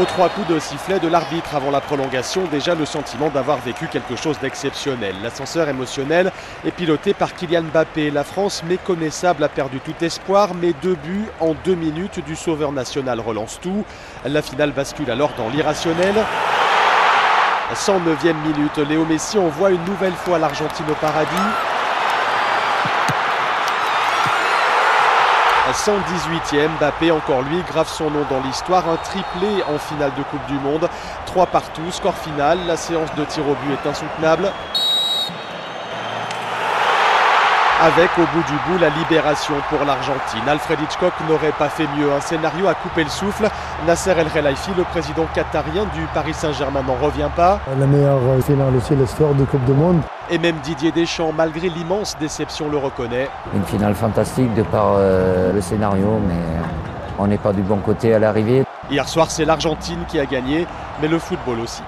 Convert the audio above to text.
Aux trois coups de sifflet de l'arbitre avant la prolongation, déjà le sentiment d'avoir vécu quelque chose d'exceptionnel. L'ascenseur émotionnel est piloté par Kylian Mbappé. La France, méconnaissable, a perdu tout espoir, mais deux buts en deux minutes du sauveur national relance tout. La finale bascule alors dans l'irrationnel. 109e minute, Léo Messi envoie une nouvelle fois l'Argentine au paradis. 118e, Mbappé encore lui grave son nom dans l'histoire, un triplé en finale de Coupe du Monde, 3 partout, score final, la séance de tir au but est insoutenable. Avec au bout du bout la libération pour l'Argentine. Alfred Hitchcock n'aurait pas fait mieux. Un scénario à couper le souffle. Nasser El Khelaifi, le président qatarien du Paris Saint-Germain, n'en revient pas. La meilleure finale aussi, l'histoire de Coupe du Monde. Et même Didier Deschamps, malgré l'immense déception, le reconnaît. Une finale fantastique de par euh, le scénario, mais on n'est pas du bon côté à l'arrivée. Hier soir, c'est l'Argentine qui a gagné, mais le football aussi.